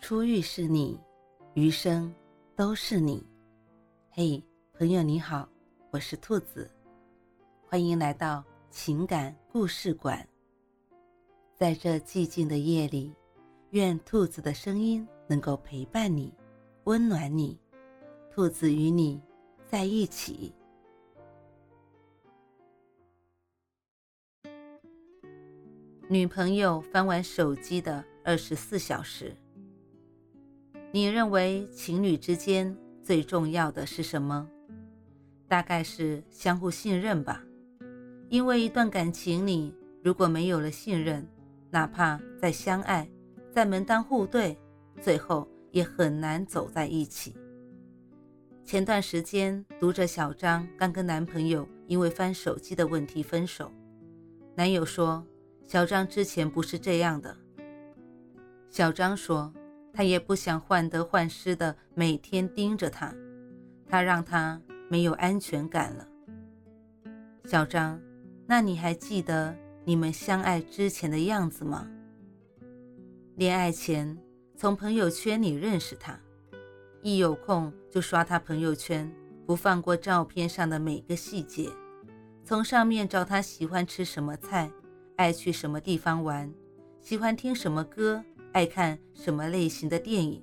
初遇是你，余生都是你。嘿，朋友你好，我是兔子，欢迎来到情感故事馆。在这寂静的夜里，愿兔子的声音能够陪伴你，温暖你。兔子与你在一起。女朋友翻完手机的二十四小时。你认为情侣之间最重要的是什么？大概是相互信任吧。因为一段感情里，如果没有了信任，哪怕再相爱、再门当户对，最后也很难走在一起。前段时间，读者小张刚跟男朋友因为翻手机的问题分手。男友说：“小张之前不是这样的。”小张说。他也不想患得患失的每天盯着他，他让他没有安全感了。小张，那你还记得你们相爱之前的样子吗？恋爱前从朋友圈里认识他，一有空就刷他朋友圈，不放过照片上的每个细节，从上面找他喜欢吃什么菜，爱去什么地方玩，喜欢听什么歌。爱看什么类型的电影，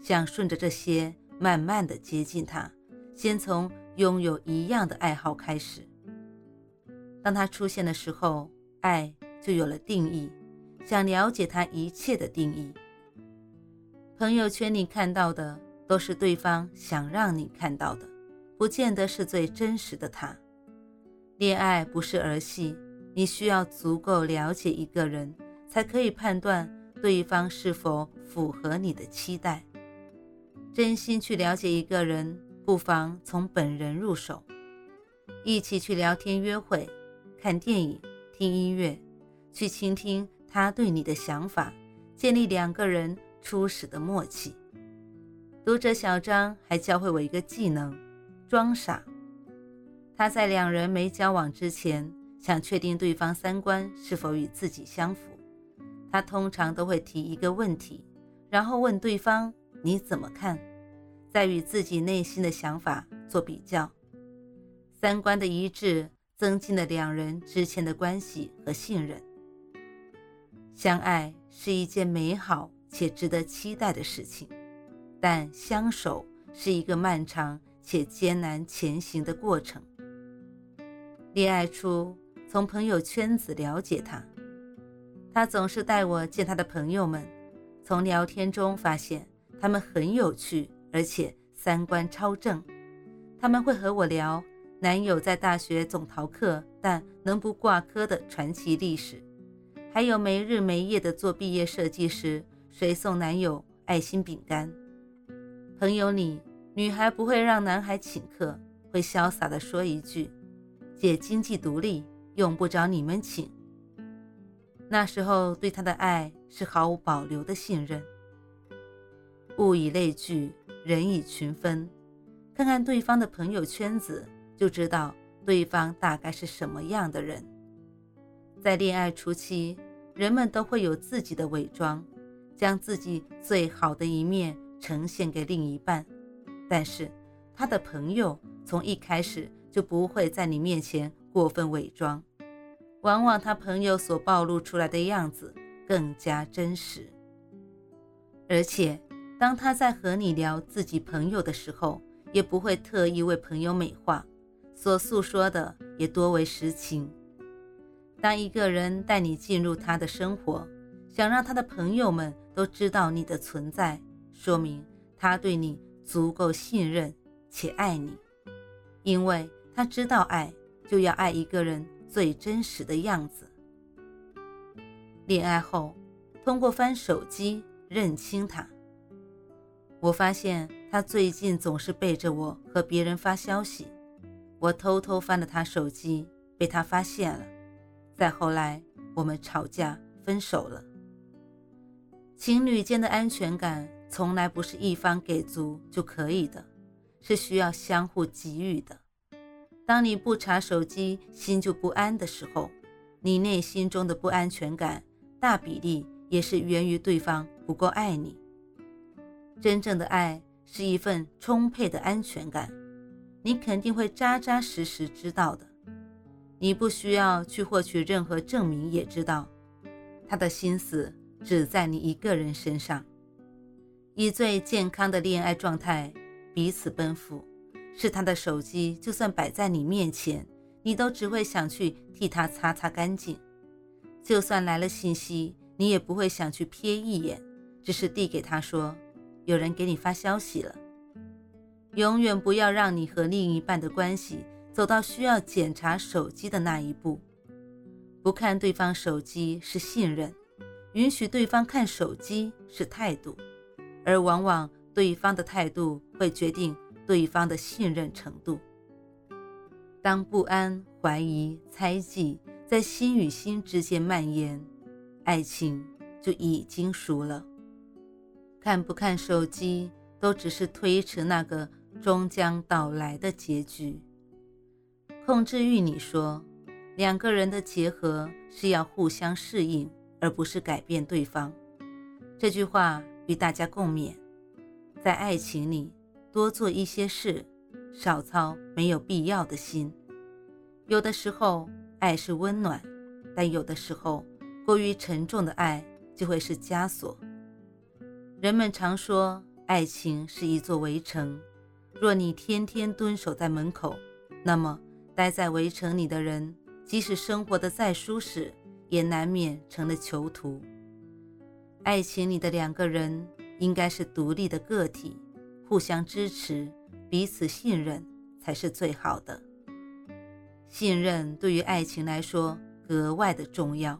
想顺着这些慢慢的接近他，先从拥有一样的爱好开始。当他出现的时候，爱就有了定义，想了解他一切的定义。朋友圈里看到的都是对方想让你看到的，不见得是最真实的他。恋爱不是儿戏，你需要足够了解一个人，才可以判断。对方是否符合你的期待？真心去了解一个人，不妨从本人入手，一起去聊天、约会、看电影、听音乐，去倾听他对你的想法，建立两个人初始的默契。读者小张还教会我一个技能：装傻。他在两人没交往之前，想确定对方三观是否与自己相符。他通常都会提一个问题，然后问对方你怎么看，再与自己内心的想法做比较。三观的一致增进了两人之间的关系和信任。相爱是一件美好且值得期待的事情，但相守是一个漫长且艰难前行的过程。恋爱初，从朋友圈子了解他。他总是带我见他的朋友们，从聊天中发现他们很有趣，而且三观超正。他们会和我聊男友在大学总逃课但能不挂科的传奇历史，还有没日没夜的做毕业设计时，谁送男友爱心饼干。朋友里，女孩不会让男孩请客，会潇洒地说一句：“姐经济独立，用不着你们请。”那时候对他的爱是毫无保留的信任。物以类聚，人以群分。看看对方的朋友圈子，就知道对方大概是什么样的人。在恋爱初期，人们都会有自己的伪装，将自己最好的一面呈现给另一半。但是他的朋友从一开始就不会在你面前过分伪装。往往他朋友所暴露出来的样子更加真实，而且当他在和你聊自己朋友的时候，也不会特意为朋友美化，所诉说的也多为实情。当一个人带你进入他的生活，想让他的朋友们都知道你的存在，说明他对你足够信任且爱你，因为他知道爱就要爱一个人。最真实的样子。恋爱后，通过翻手机认清他。我发现他最近总是背着我和别人发消息，我偷偷翻了他手机，被他发现了。再后来，我们吵架分手了。情侣间的安全感从来不是一方给足就可以的，是需要相互给予的。当你不查手机，心就不安的时候，你内心中的不安全感大比例也是源于对方不够爱你。真正的爱是一份充沛的安全感，你肯定会扎扎实实知道的。你不需要去获取任何证明，也知道他的心思只在你一个人身上。以最健康的恋爱状态彼此奔赴，是他的手机就算摆在你面前，你都只会想去替他擦擦干净。就算来了信息，你也不会想去瞥一眼，只是递给他说：“有人给你发消息了。”永远不要让你和另一半的关系。走到需要检查手机的那一步，不看对方手机是信任，允许对方看手机是态度，而往往对方的态度会决定对方的信任程度。当不安、怀疑、猜忌在心与心之间蔓延，爱情就已经输了。看不看手机，都只是推迟那个终将到来的结局。控制欲，你说，两个人的结合是要互相适应，而不是改变对方。这句话与大家共勉。在爱情里，多做一些事，少操没有必要的心。有的时候，爱是温暖，但有的时候，过于沉重的爱就会是枷锁。人们常说，爱情是一座围城，若你天天蹲守在门口，那么。待在围城里的人，即使生活的再舒适，也难免成了囚徒。爱情里的两个人应该是独立的个体，互相支持，彼此信任才是最好的。信任对于爱情来说格外的重要。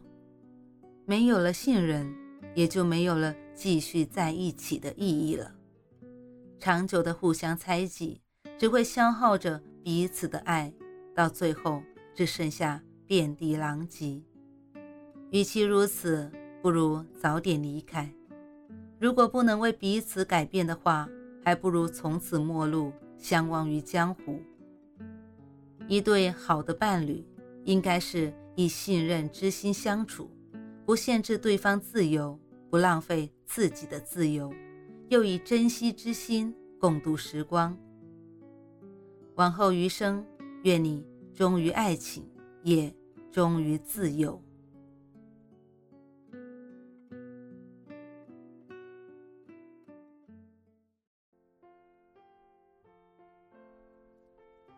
没有了信任，也就没有了继续在一起的意义了。长久的互相猜忌，只会消耗着彼此的爱。到最后只剩下遍地狼藉。与其如此，不如早点离开。如果不能为彼此改变的话，还不如从此陌路，相忘于江湖。一对好的伴侣，应该是以信任之心相处，不限制对方自由，不浪费自己的自由，又以珍惜之心共度时光。往后余生。愿你忠于爱情，也忠于自由。